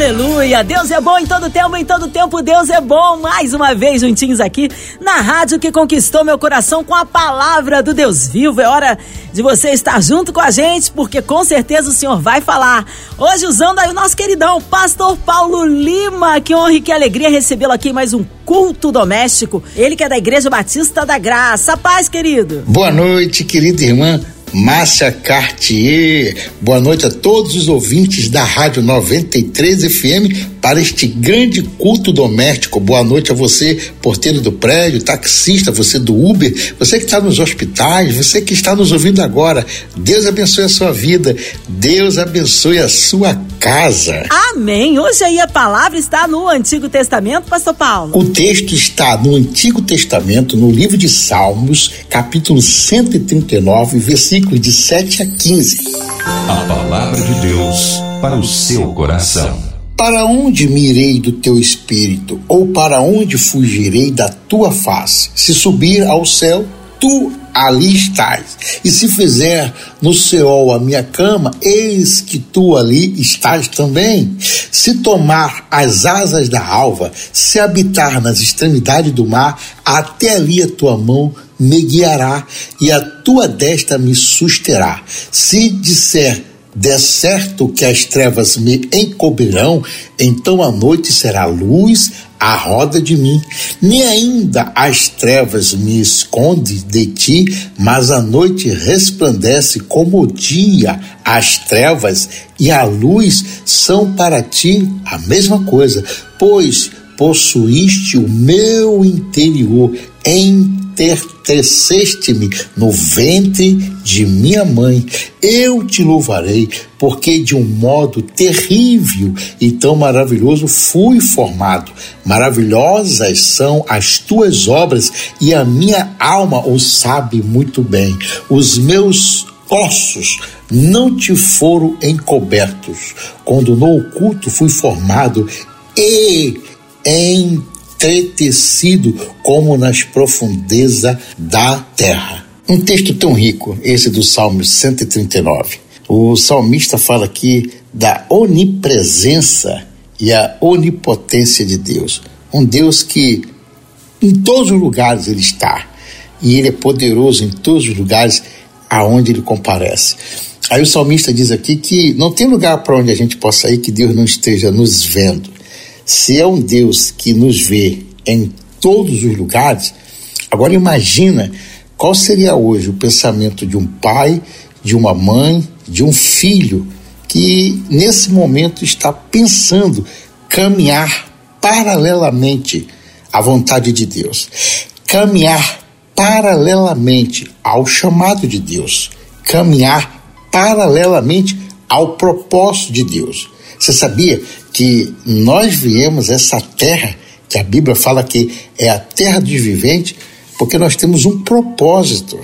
Aleluia! Deus é bom em todo tempo, em todo tempo Deus é bom. Mais uma vez juntinhos aqui na rádio que conquistou meu coração com a palavra do Deus vivo. É hora de você estar junto com a gente, porque com certeza o Senhor vai falar. Hoje usando aí o nosso queridão Pastor Paulo Lima. Que honra e que alegria recebê-lo aqui em mais um culto doméstico. Ele que é da Igreja Batista da Graça. Paz, querido. Boa noite, querida irmã. Márcia Cartier. Boa noite a todos os ouvintes da Rádio 93 FM para este grande culto doméstico. Boa noite a você, porteiro do prédio, taxista, você do Uber, você que está nos hospitais, você que está nos ouvindo agora. Deus abençoe a sua vida, Deus abençoe a sua casa. Amém. Hoje aí a palavra está no Antigo Testamento, Pastor Paulo. O texto está no Antigo Testamento, no livro de Salmos, capítulo 139, versículos de 7 a 15. A palavra de Deus para o seu coração. Para onde me irei do teu espírito? Ou para onde fugirei da tua face? Se subir ao céu, tu ali estás. E se fizer no céu a minha cama, eis que tu ali estás também. Se tomar as asas da alva, se habitar nas extremidades do mar, até ali a tua mão me guiará e a tua destra me susterá. Se disser der certo que as trevas me encobrirão, então a noite será luz à roda de mim. Nem ainda as trevas me esconde de ti, mas a noite resplandece como o dia. As trevas e a luz são para ti a mesma coisa, pois possuíste o meu interior, enterteceste-me no ventre de minha mãe. Eu te louvarei, porque de um modo terrível e tão maravilhoso fui formado. Maravilhosas são as tuas obras, e a minha alma o sabe muito bem. Os meus ossos não te foram encobertos, quando no oculto fui formado e entretecido como nas profundezas da terra. Um texto tão rico, esse do Salmo 139. O salmista fala aqui da onipresença e a onipotência de Deus. Um Deus que em todos os lugares ele está e ele é poderoso em todos os lugares aonde ele comparece. Aí o salmista diz aqui que não tem lugar para onde a gente possa ir que Deus não esteja nos vendo. Se é um Deus que nos vê em todos os lugares, agora imagina qual seria hoje o pensamento de um pai, de uma mãe, de um filho que nesse momento está pensando caminhar paralelamente à vontade de Deus, caminhar paralelamente ao chamado de Deus, caminhar paralelamente ao propósito de Deus. Você sabia que nós viemos essa terra, que a Bíblia fala que é a terra dos viventes, porque nós temos um propósito.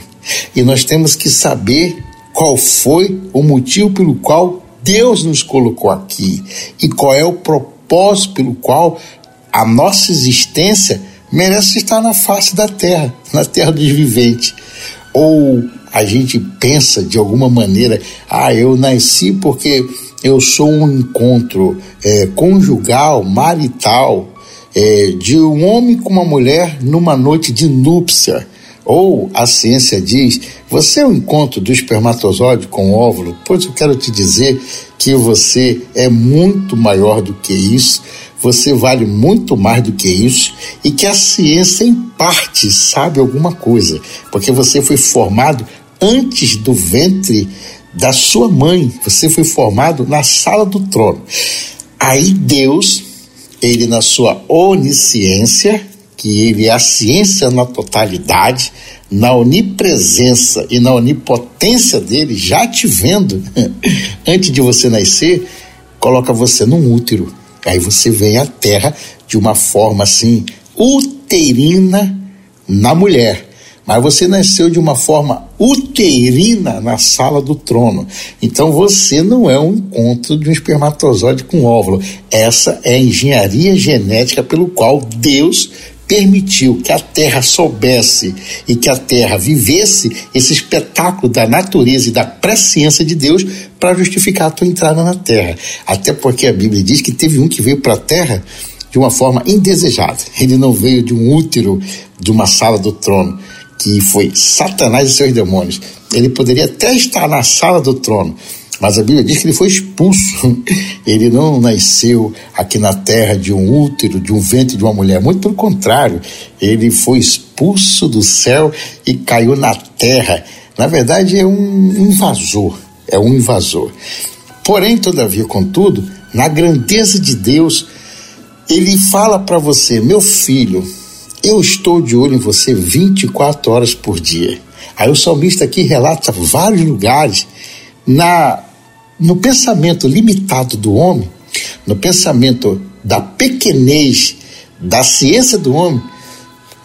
E nós temos que saber qual foi o motivo pelo qual Deus nos colocou aqui. E qual é o propósito pelo qual a nossa existência merece estar na face da terra, na terra dos viventes. Ou a gente pensa de alguma maneira, ah, eu nasci porque eu sou um encontro é, conjugal, marital, é, de um homem com uma mulher numa noite de núpcia. Ou a ciência diz, você é o um encontro do espermatozoide com o óvulo? Pois eu quero te dizer que você é muito maior do que isso, você vale muito mais do que isso e que a ciência, em parte, sabe alguma coisa, porque você foi formado antes do ventre da sua mãe. Você foi formado na sala do trono. Aí Deus, ele na sua onisciência, que ele é a ciência na totalidade, na onipresença e na onipotência dele, já te vendo antes de você nascer, coloca você num útero. Aí você vem à terra de uma forma assim uterina na mulher mas você nasceu de uma forma uterina na sala do trono. Então você não é um encontro de um espermatozoide com óvulo. Essa é a engenharia genética pelo qual Deus permitiu que a terra soubesse e que a terra vivesse esse espetáculo da natureza e da presciência de Deus para justificar a tua entrada na terra. Até porque a Bíblia diz que teve um que veio para a terra de uma forma indesejada. Ele não veio de um útero de uma sala do trono, que foi Satanás e seus demônios. Ele poderia até estar na sala do trono, mas a Bíblia diz que ele foi expulso. Ele não nasceu aqui na terra de um útero, de um ventre de uma mulher. Muito pelo contrário, ele foi expulso do céu e caiu na terra. Na verdade, é um invasor. É um invasor. Porém, todavia, contudo, na grandeza de Deus, ele fala para você, meu filho, eu estou de olho em você 24 horas por dia. Aí o salmista aqui relata vários lugares na no pensamento limitado do homem, no pensamento da pequenez da ciência do homem,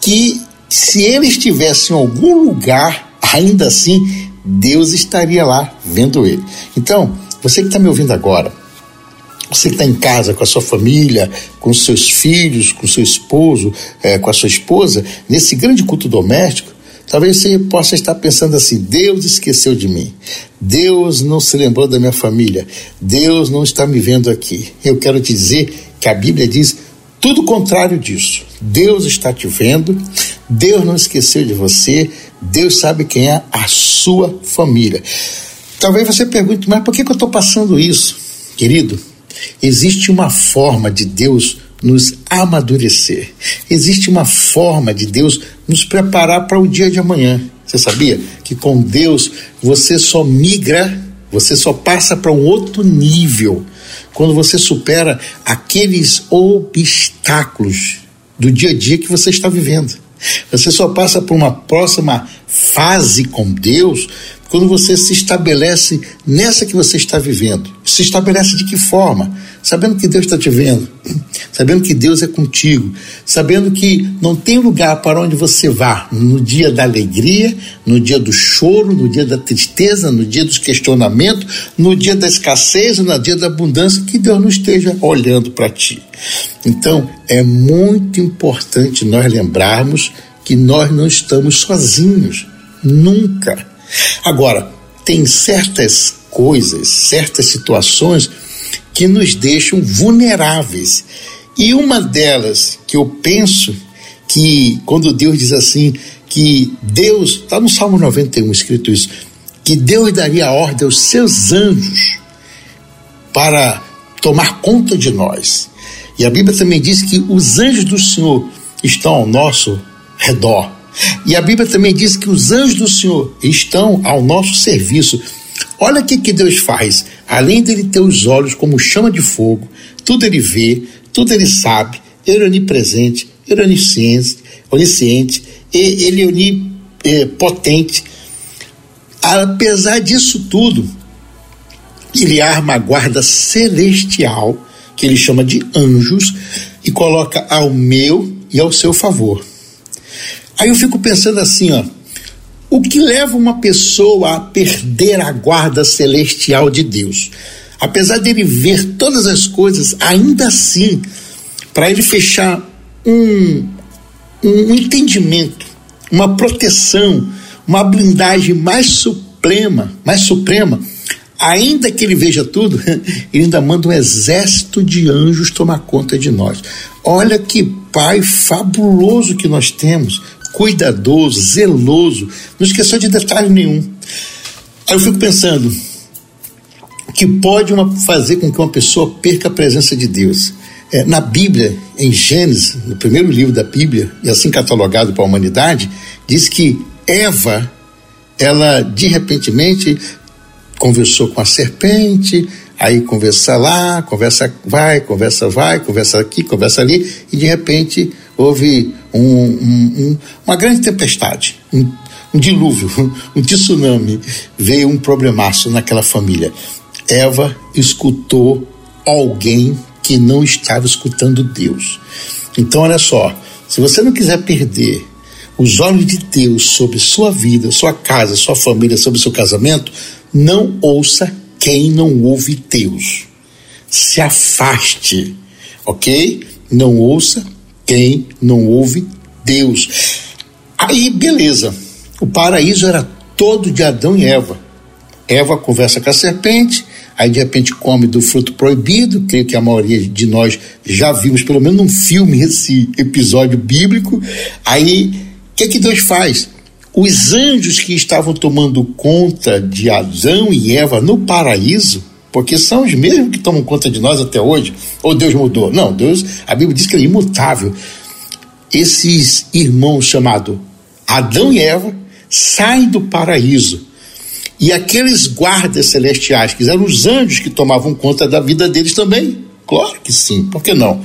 que se ele estivesse em algum lugar, ainda assim, Deus estaria lá vendo ele. Então, você que está me ouvindo agora, você que está em casa com a sua família, com seus filhos, com seu esposo, é, com a sua esposa, nesse grande culto doméstico, talvez você possa estar pensando assim: Deus esqueceu de mim, Deus não se lembrou da minha família, Deus não está me vendo aqui. Eu quero te dizer que a Bíblia diz tudo o contrário disso. Deus está te vendo, Deus não esqueceu de você, Deus sabe quem é a sua família. Talvez você pergunte, mas por que, que eu estou passando isso? Querido, Existe uma forma de Deus nos amadurecer. Existe uma forma de Deus nos preparar para o dia de amanhã. Você sabia que com Deus você só migra, você só passa para um outro nível quando você supera aqueles obstáculos do dia a dia que você está vivendo. Você só passa por uma próxima fase com Deus quando você se estabelece nessa que você está vivendo. Se estabelece de que forma? Sabendo que Deus está te vendo, sabendo que Deus é contigo, sabendo que não tem lugar para onde você vá no dia da alegria, no dia do choro, no dia da tristeza, no dia dos questionamentos, no dia da escassez, no dia da abundância, que Deus não esteja olhando para ti. Então, é muito importante nós lembrarmos que nós não estamos sozinhos, nunca. Agora, tem certas coisas, certas situações que nos deixam vulneráveis. E uma delas que eu penso que quando Deus diz assim, que Deus, está no Salmo 91 escrito isso, que Deus daria ordem aos seus anjos para tomar conta de nós. E a Bíblia também diz que os anjos do Senhor estão ao nosso redor. E a Bíblia também diz que os anjos do Senhor estão ao nosso serviço. Olha o que, que Deus faz. Além dele ter os olhos como chama de fogo, tudo ele vê, tudo ele sabe, ele é onipresente, ele é onisciente, onisciente ele é onipotente. Apesar disso tudo, ele arma a guarda celestial, que ele chama de anjos, e coloca ao meu e ao seu favor. Aí eu fico pensando assim, ó. O que leva uma pessoa a perder a guarda celestial de Deus? Apesar dele ver todas as coisas, ainda assim, para ele fechar um, um entendimento, uma proteção, uma blindagem mais suprema, mais suprema, ainda que ele veja tudo, ele ainda manda um exército de anjos tomar conta de nós. Olha que pai fabuloso que nós temos cuidadoso, zeloso, não esqueceu de detalhe nenhum. Aí eu fico pensando, que pode uma, fazer com que uma pessoa perca a presença de Deus? É, na Bíblia, em Gênesis, no primeiro livro da Bíblia, e assim catalogado para a humanidade, diz que Eva, ela de repentemente conversou com a serpente, aí conversa lá, conversa vai, conversa vai, conversa aqui, conversa ali, e de repente houve um, um, um, uma grande tempestade, um, dilúvio, um tsunami, veio um problemaço naquela família. Eva escutou alguém que não estava escutando Deus. Então, olha só, se você não quiser perder os olhos de Deus sobre sua vida, sua casa, sua família, sobre seu casamento, não ouça quem não ouve Deus. Se afaste, ok? Não ouça quem não ouve Deus. Aí, beleza. O paraíso era todo de Adão e Eva. Eva conversa com a serpente, aí de repente come do fruto proibido, creio que a maioria de nós já vimos pelo menos num filme esse episódio bíblico. Aí, o que, que Deus faz? Os anjos que estavam tomando conta de Adão e Eva no paraíso, porque são os mesmos que tomam conta de nós até hoje, ou Deus mudou? Não, Deus, a Bíblia diz que ele é imutável. Esses irmãos chamados Adão e Eva saem do paraíso e aqueles guardas celestiais, que eram os anjos que tomavam conta da vida deles também? Claro que sim, por que não?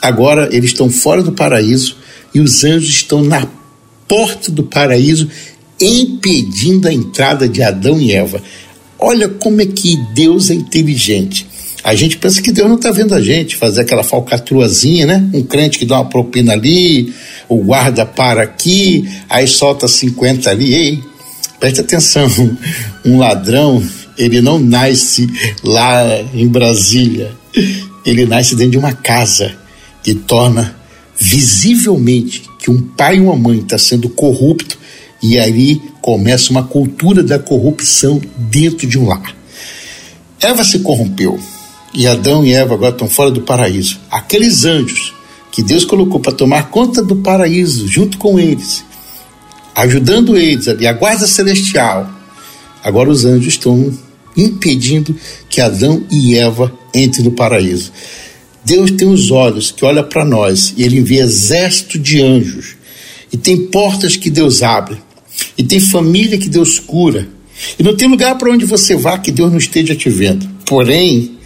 Agora eles estão fora do paraíso e os anjos estão na porta do paraíso, impedindo a entrada de Adão e Eva. Olha como é que Deus é inteligente. A gente pensa que Deus não está vendo a gente fazer aquela falcatruazinha, né? Um crente que dá uma propina ali, o guarda para aqui, aí solta 50 ali. Ei, Preste atenção, um ladrão, ele não nasce lá em Brasília, ele nasce dentro de uma casa e torna visivelmente que um pai e uma mãe está sendo corrupto e aí começa uma cultura da corrupção dentro de um lar. Eva se corrompeu e Adão e Eva agora estão fora do paraíso. Aqueles anjos que Deus colocou para tomar conta do paraíso junto com eles ajudando eles ali, a guarda celestial. Agora os anjos estão impedindo que Adão e Eva entrem no paraíso. Deus tem os olhos que olha para nós e ele envia exército de anjos. E tem portas que Deus abre. E tem família que Deus cura. E não tem lugar para onde você vá que Deus não esteja te vendo. Porém,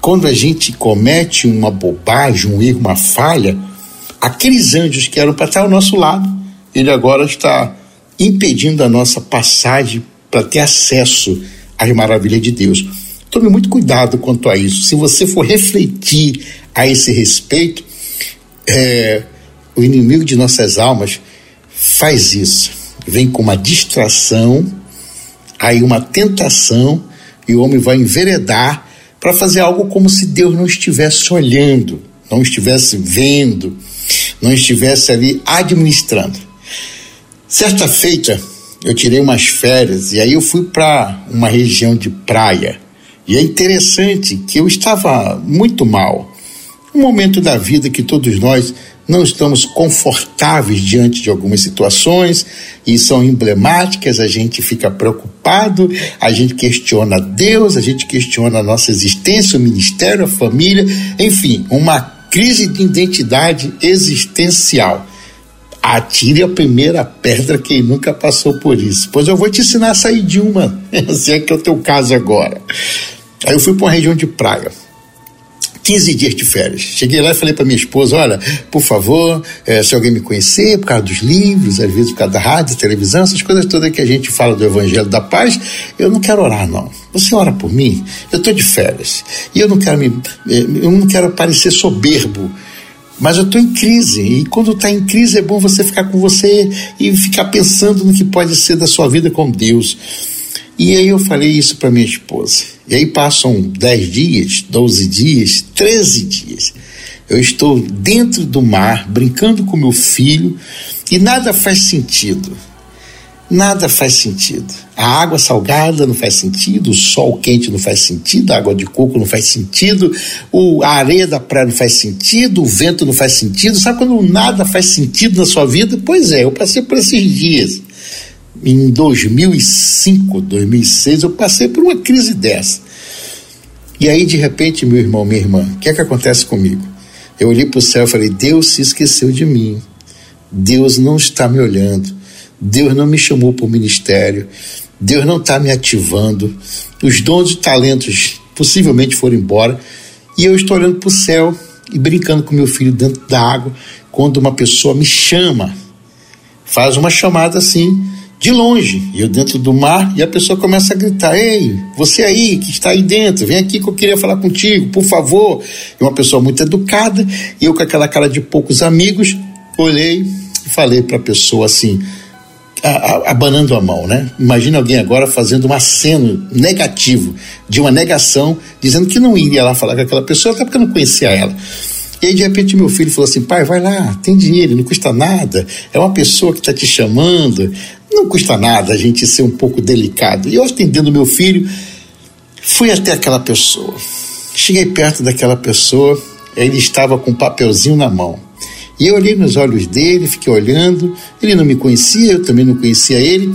quando a gente comete uma bobagem, um erro, uma falha, aqueles anjos que eram para estar ao nosso lado, ele agora está impedindo a nossa passagem para ter acesso às maravilhas de Deus. Tome muito cuidado quanto a isso. Se você for refletir a esse respeito, é, o inimigo de nossas almas faz isso. Vem com uma distração, aí uma tentação, e o homem vai enveredar para fazer algo como se Deus não estivesse olhando, não estivesse vendo, não estivesse ali administrando. Certa feita, eu tirei umas férias e aí eu fui para uma região de praia. E é interessante que eu estava muito mal. Um momento da vida que todos nós não estamos confortáveis diante de algumas situações e são emblemáticas, a gente fica preocupado, a gente questiona Deus, a gente questiona a nossa existência, o ministério, a família, enfim, uma crise de identidade existencial. Atire a primeira pedra quem nunca passou por isso. Pois eu vou te ensinar a sair de uma, se é que é o teu caso agora. Aí eu fui para uma região de praia. 15 dias de férias. Cheguei lá e falei para minha esposa: olha, por favor, é, se alguém me conhecer, por causa dos livros, às vezes por causa da rádio, televisão, essas coisas todas que a gente fala do Evangelho da Paz, eu não quero orar, não. Você ora por mim? Eu estou de férias. E eu não quero me. Eh, eu não quero parecer soberbo mas eu estou em crise. E quando está em crise é bom você ficar com você e ficar pensando no que pode ser da sua vida com Deus. E aí eu falei isso para minha esposa. E aí passam 10 dias, 12 dias, 13 dias. Eu estou dentro do mar, brincando com meu filho, e nada faz sentido. Nada faz sentido. A água salgada não faz sentido, o sol quente não faz sentido, a água de coco não faz sentido, o, a areia da praia não faz sentido, o vento não faz sentido. Sabe quando nada faz sentido na sua vida? Pois é, eu passei por esses dias. Em 2005, 2006, eu passei por uma crise dessa. E aí, de repente, meu irmão, minha irmã, o que é que acontece comigo? Eu olhei para o céu e falei: Deus se esqueceu de mim. Deus não está me olhando. Deus não me chamou para o ministério, Deus não está me ativando, os dons e talentos possivelmente foram embora, e eu estou olhando para o céu e brincando com meu filho dentro da água, quando uma pessoa me chama, faz uma chamada assim, de longe, eu dentro do mar, e a pessoa começa a gritar: Ei, você aí que está aí dentro, vem aqui que eu queria falar contigo, por favor. E uma pessoa muito educada, e eu com aquela cara de poucos amigos, olhei e falei para a pessoa assim: abanando a mão, né? Imagina alguém agora fazendo um aceno negativo, de uma negação, dizendo que não iria lá falar com aquela pessoa, até porque não conhecia ela. E aí, de repente, meu filho falou assim: pai, vai lá, tem dinheiro, não custa nada. É uma pessoa que está te chamando. Não custa nada a gente ser um pouco delicado. E eu, atendendo meu filho, fui até aquela pessoa. Cheguei perto daquela pessoa, ele estava com um papelzinho na mão. E eu olhei nos olhos dele, fiquei olhando. Ele não me conhecia, eu também não conhecia ele.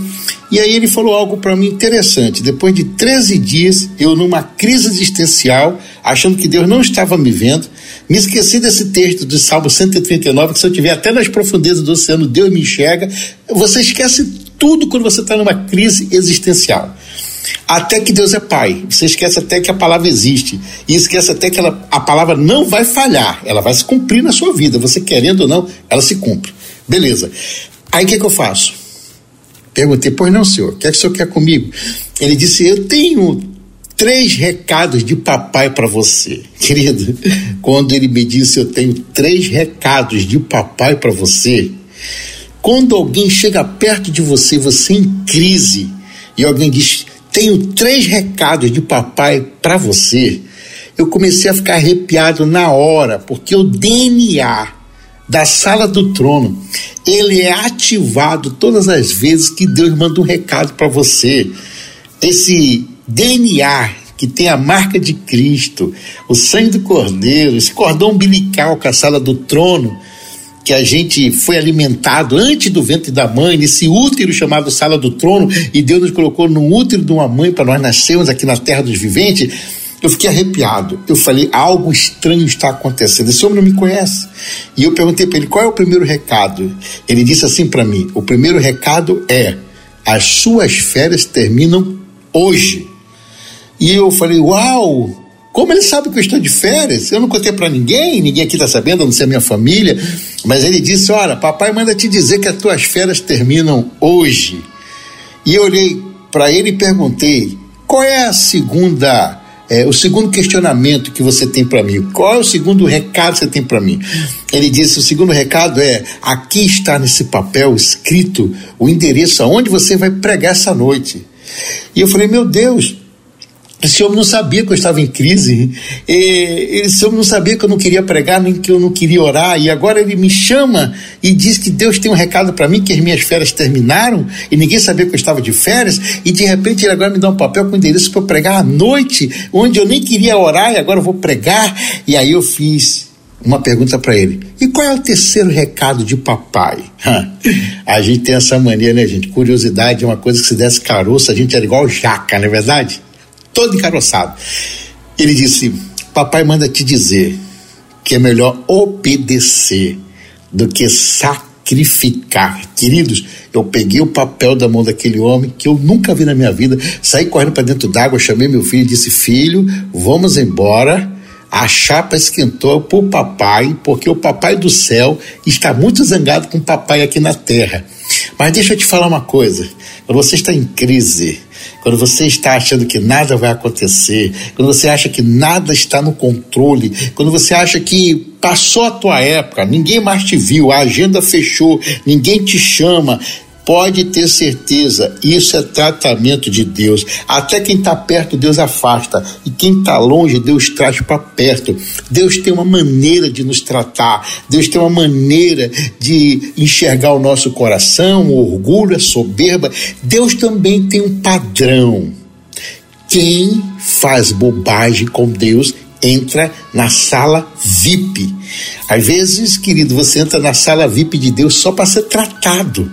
E aí ele falou algo para mim interessante. Depois de 13 dias, eu numa crise existencial, achando que Deus não estava me vendo, me esqueci desse texto do Salmo 139, que se eu estiver até nas profundezas do oceano, Deus me enxerga. Você esquece tudo quando você está numa crise existencial. Até que Deus é Pai. Você esquece até que a palavra existe. E esquece até que ela, a palavra não vai falhar. Ela vai se cumprir na sua vida. Você querendo ou não, ela se cumpre. Beleza. Aí o que, que eu faço? Perguntei, pois não, senhor, o que é que o senhor quer comigo? Ele disse: Eu tenho três recados de papai para você. Querido, quando ele me disse: Eu tenho três recados de papai para você. Quando alguém chega perto de você, você em crise, e alguém diz: Tenho três recados de papai para você. Eu comecei a ficar arrepiado na hora, porque o DNA da sala do trono, ele é ativado todas as vezes que Deus manda um recado para você. Esse DNA que tem a marca de Cristo, o sangue do Cordeiro, esse cordão umbilical com a sala do trono, que a gente foi alimentado antes do ventre da mãe, nesse útero chamado sala do trono, e Deus nos colocou no útero de uma mãe para nós nascermos aqui na terra dos viventes eu fiquei arrepiado. Eu falei, algo estranho está acontecendo. Esse homem não me conhece. E eu perguntei para ele, qual é o primeiro recado? Ele disse assim para mim: o primeiro recado é: as suas férias terminam hoje. E eu falei, uau! Como ele sabe que eu estou de férias? Eu não contei para ninguém, ninguém aqui está sabendo, a não ser a minha família. Mas ele disse: Olha, papai manda te dizer que as tuas férias terminam hoje. E eu olhei para ele e perguntei: Qual é a segunda é, o segundo questionamento que você tem para mim, qual é o segundo recado que você tem para mim? Ele disse: o segundo recado é: aqui está nesse papel escrito o endereço aonde você vai pregar essa noite. E eu falei: meu Deus, esse homem não sabia que eu estava em crise. Esse homem não sabia que eu não queria pregar, nem que eu não queria orar. E agora ele me chama e diz que Deus tem um recado para mim, que as minhas férias terminaram e ninguém sabia que eu estava de férias. E de repente ele agora me dá um papel com endereço para eu pregar à noite, onde eu nem queria orar e agora eu vou pregar. E aí eu fiz uma pergunta para ele: e qual é o terceiro recado de papai? a gente tem essa mania, né, gente? Curiosidade é uma coisa que se desse caroço, a gente era igual jaca, não é verdade? Todo encaroçado. Ele disse: Papai manda te dizer que é melhor obedecer do que sacrificar. Queridos, eu peguei o papel da mão daquele homem que eu nunca vi na minha vida, saí correndo para dentro d'água, chamei meu filho e disse: Filho, vamos embora. A chapa esquentou para o papai, porque o papai do céu está muito zangado com o papai aqui na terra. Mas deixa eu te falar uma coisa: quando você está em crise, quando você está achando que nada vai acontecer, quando você acha que nada está no controle, quando você acha que passou a tua época, ninguém mais te viu, a agenda fechou, ninguém te chama, Pode ter certeza, isso é tratamento de Deus. Até quem está perto, Deus afasta. E quem está longe, Deus traz para perto. Deus tem uma maneira de nos tratar. Deus tem uma maneira de enxergar o nosso coração, o orgulho, a soberba. Deus também tem um padrão. Quem faz bobagem com Deus entra na sala VIP. Às vezes, querido, você entra na sala VIP de Deus só para ser tratado.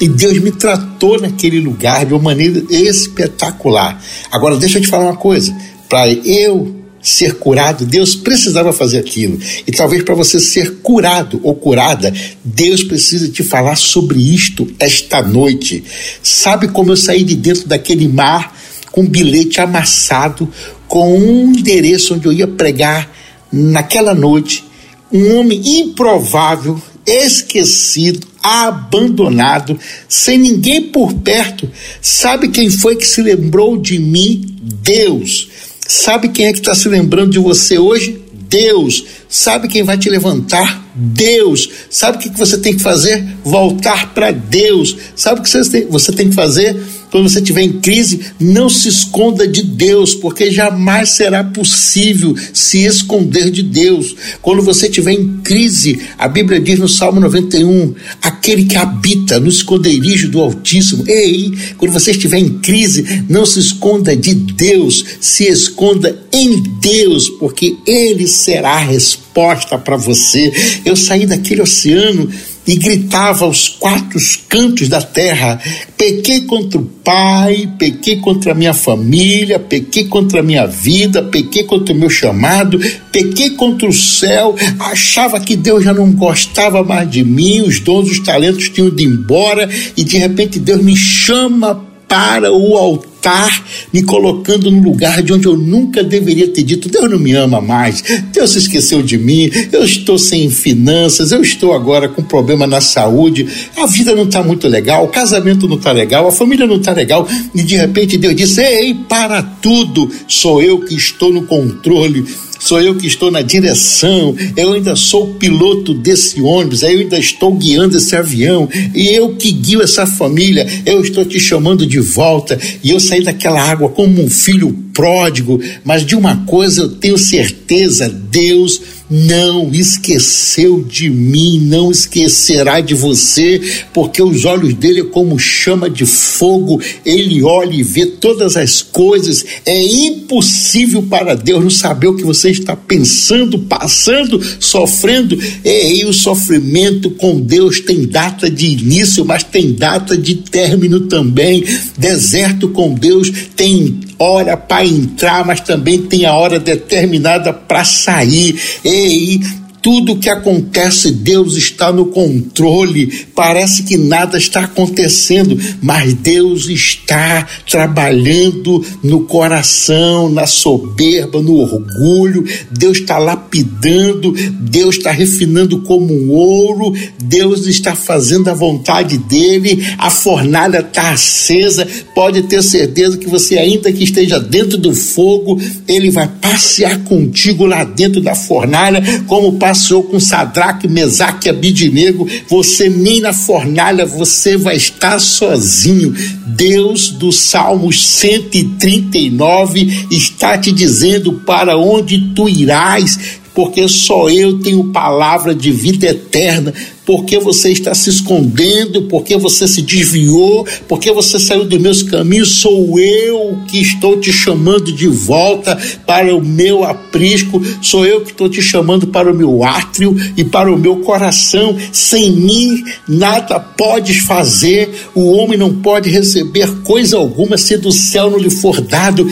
E Deus me tratou naquele lugar de uma maneira espetacular. Agora, deixa eu te falar uma coisa: para eu ser curado, Deus precisava fazer aquilo. E talvez para você ser curado ou curada, Deus precisa te falar sobre isto esta noite. Sabe como eu saí de dentro daquele mar com um bilhete amassado, com um endereço onde eu ia pregar naquela noite? Um homem improvável, esquecido, abandonado, sem ninguém por perto. Sabe quem foi que se lembrou de mim? Deus. Sabe quem é que está se lembrando de você hoje? Deus. Sabe quem vai te levantar? Deus. Sabe o que você tem que fazer? Voltar para Deus. Sabe o que você tem, que fazer? Quando você estiver em crise, não se esconda de Deus, porque jamais será possível se esconder de Deus. Quando você estiver em crise, a Bíblia diz no Salmo 91: aquele que habita no esconderijo do Altíssimo. Ei, quando você estiver em crise, não se esconda de Deus, se esconda em Deus, porque Ele será a resposta para você. Eu saí daquele oceano e gritava aos quatro cantos da terra: pequei contra o Pai, pequei contra a minha família, pequei contra a minha vida, pequei contra o meu chamado, pequei contra o céu. Achava que Deus já não gostava mais de mim, os dons, os talentos tinham ido embora e de repente Deus me chama para o altar, me colocando no lugar de onde eu nunca deveria ter dito: Deus não me ama mais, Deus se esqueceu de mim, eu estou sem finanças, eu estou agora com problema na saúde, a vida não está muito legal, o casamento não está legal, a família não está legal, e de repente Deus disse: Ei, para tudo, sou eu que estou no controle sou eu que estou na direção, eu ainda sou o piloto desse ônibus, eu ainda estou guiando esse avião, e eu que guio essa família, eu estou te chamando de volta, e eu saí daquela água como um filho pródigo, mas de uma coisa eu tenho certeza: Deus não esqueceu de mim, não esquecerá de você, porque os olhos dele é como chama de fogo, ele olha e vê todas as coisas. É impossível para Deus não saber o que você está pensando, passando, sofrendo. E o sofrimento com Deus tem data de início, mas tem data de término também. Deserto com Deus tem hora para entrar, mas também tem a hora determinada para sair. Ei, tudo que acontece, Deus está no controle. Parece que nada está acontecendo, mas Deus está trabalhando no coração, na soberba, no orgulho. Deus está lapidando, Deus está refinando como um ouro. Deus está fazendo a vontade dele. A fornalha está acesa. Pode ter certeza que você, ainda que esteja dentro do fogo, ele vai passear contigo lá dentro da fornalha, como o passou com Sadraque, Mesaque e Abidinego, você nem na fornalha você vai estar sozinho. Deus do Salmos 139 está te dizendo para onde tu irás porque só eu tenho palavra de vida eterna. Porque você está se escondendo, porque você se desviou, porque você saiu dos meus caminhos, sou eu que estou te chamando de volta para o meu aprisco, sou eu que estou te chamando para o meu átrio e para o meu coração. Sem mim nada podes fazer, o homem não pode receber coisa alguma se do céu não lhe for dado.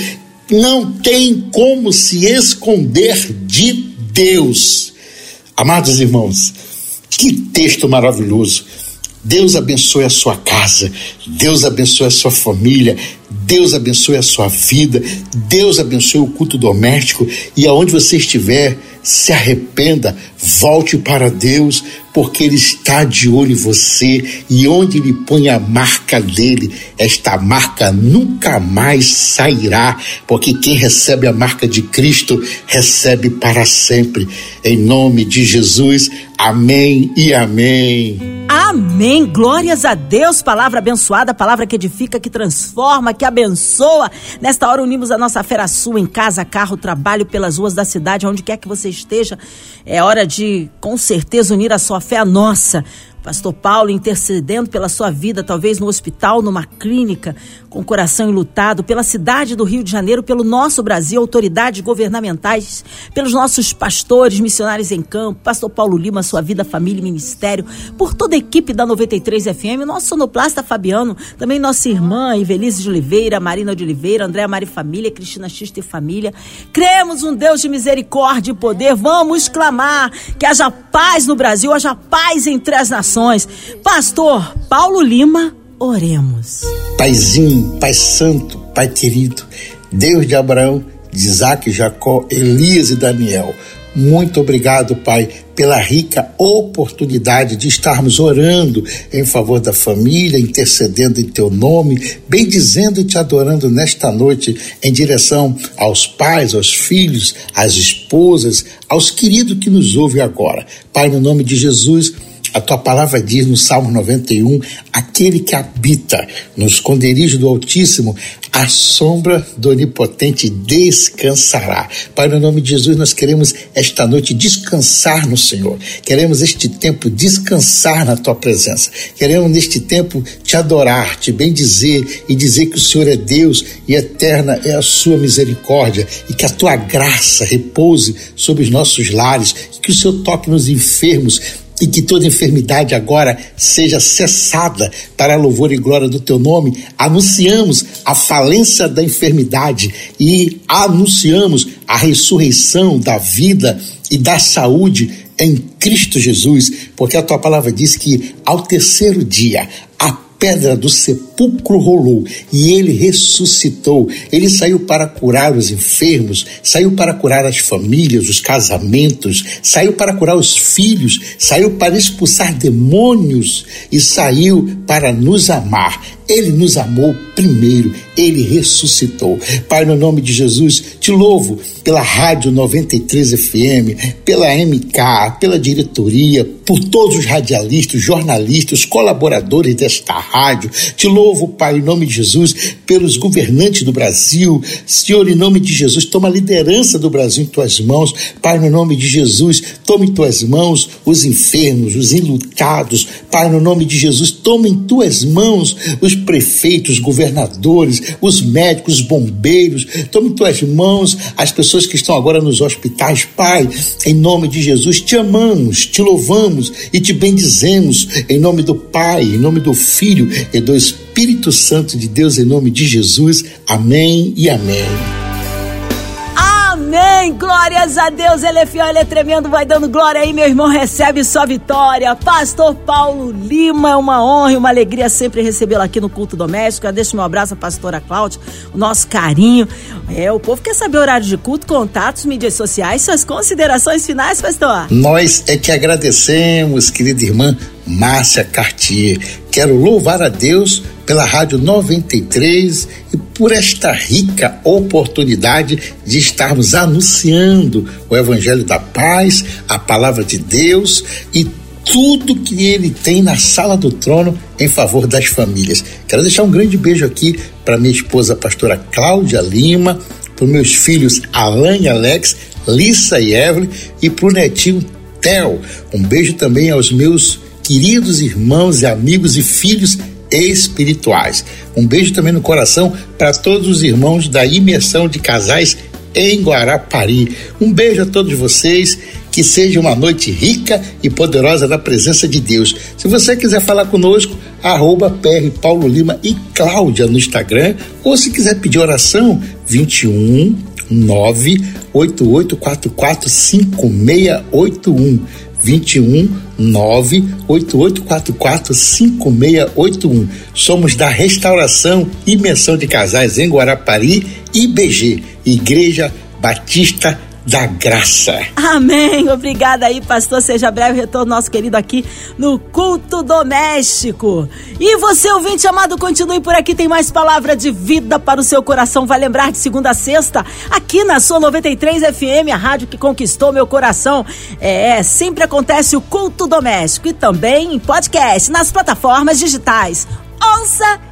Não tem como se esconder de Deus. Amados irmãos, que texto maravilhoso. Deus abençoe a sua casa, Deus abençoe a sua família, Deus abençoe a sua vida, Deus abençoe o culto doméstico e aonde você estiver, se arrependa, volte para Deus, porque Ele está de olho em você e onde Ele põe a marca dele, esta marca nunca mais sairá, porque quem recebe a marca de Cristo recebe para sempre. Em nome de Jesus, amém e amém. Amém. Glórias a Deus. Palavra abençoada, palavra que edifica, que transforma, que abençoa. Nesta hora unimos a nossa fé sua em casa, carro, trabalho, pelas ruas da cidade, onde quer que você esteja. É hora de, com certeza, unir a sua fé à nossa. Pastor Paulo intercedendo pela sua vida, talvez no hospital, numa clínica, com coração enlutado, pela cidade do Rio de Janeiro, pelo nosso Brasil, autoridades governamentais, pelos nossos pastores, missionários em campo, Pastor Paulo Lima, sua vida, família e ministério, por toda a equipe da 93 FM, nosso sonoplasta Fabiano, também nossa irmã Ivelise de Oliveira, Marina de Oliveira, Andréa Mari Família, Cristina Xista e Família. Cremos um Deus de misericórdia e poder. Vamos clamar que haja paz no Brasil, haja paz entre as nações. Pastor Paulo Lima, oremos. Paizinho, Pai Santo, Pai querido, Deus de Abraão, de Isaac, Jacó, Elias e Daniel. Muito obrigado, Pai, pela rica oportunidade de estarmos orando em favor da família, intercedendo em Teu nome, bendizendo e Te adorando nesta noite em direção aos pais, aos filhos, às esposas, aos queridos que nos ouvem agora. Pai, no nome de Jesus, A tua palavra diz no Salmo 91: aquele que habita no esconderijo do Altíssimo, a sombra do Onipotente descansará. Pai, no nome de Jesus, nós queremos esta noite descansar no Senhor. Queremos este tempo descansar na tua presença. Queremos neste tempo te adorar, te bendizer e dizer que o Senhor é Deus e eterna é a sua misericórdia e que a tua graça repouse sobre os nossos lares, que o Senhor toque nos enfermos e que toda enfermidade agora seja cessada para louvor e glória do teu nome. Anunciamos a falência da enfermidade e anunciamos a ressurreição da vida e da saúde em Cristo Jesus, porque a tua palavra diz que ao terceiro dia a pedra do sepulcro rolou e ele ressuscitou. Ele saiu para curar os enfermos, saiu para curar as famílias, os casamentos, saiu para curar os filhos, saiu para expulsar demônios e saiu para nos amar. Ele nos amou primeiro, ele ressuscitou. Pai, no nome de Jesus, te louvo pela Rádio 93 FM, pela MK, pela diretoria, por todos os radialistas, jornalistas, colaboradores desta rádio. Te louvo, Pai, em nome de Jesus, pelos governantes do Brasil. Senhor, em nome de Jesus, toma a liderança do Brasil em tuas mãos. Pai, no nome de Jesus, tome em tuas mãos os enfermos, os enlutados. Pai, no nome de Jesus, toma em tuas mãos os prefeitos, governadores, os médicos, os bombeiros. Tome em tuas mãos as pessoas que estão agora nos hospitais. Pai, em nome de Jesus, te amamos, te louvamos e te bendizemos. Em nome do Pai, em nome do Filho e do Espírito Santo de Deus, em nome de Jesus. Amém e amém. Amém! Glórias a Deus, ele é fiel, ele é tremendo, vai dando glória aí, meu irmão, recebe sua vitória. Pastor Paulo Lima, é uma honra e uma alegria sempre recebê-lo aqui no culto doméstico. Deixa meu abraço à pastora Cláudia, o nosso carinho. É, o povo quer saber horário de culto, contatos, mídias sociais, suas considerações finais, pastor. Nós é que agradecemos, querida irmã Márcia Cartier. Quero louvar a Deus pela Rádio 93 e por esta rica oportunidade de estarmos anunciando o Evangelho da Paz, a Palavra de Deus e tudo que ele tem na sala do trono em favor das famílias. Quero deixar um grande beijo aqui para minha esposa, a pastora Cláudia Lima, para meus filhos Alan e Alex, Lissa e Evelyn e para o netinho Theo. Um beijo também aos meus queridos irmãos e amigos e filhos espirituais. Um beijo também no coração para todos os irmãos da imersão de casais em Guarapari. Um beijo a todos vocês. Que seja uma noite rica e poderosa na presença de Deus. Se você quiser falar conosco, arroba PR Paulo Lima e Cláudia no Instagram, ou se quiser pedir oração, 21 9 8844 5681. 21 98844 5681. Somos da Restauração e Menção de Casais em Guarapari, IBG, Igreja Batista da graça. Amém. Obrigada aí, pastor. Seja breve retorno nosso querido aqui no culto doméstico. E você, ouvinte amado, continue por aqui. Tem mais palavra de vida para o seu coração. Vai lembrar de segunda a sexta, aqui na sua 93 FM, a rádio que conquistou meu coração. É, sempre acontece o culto doméstico e também em podcast, nas plataformas digitais. Ouça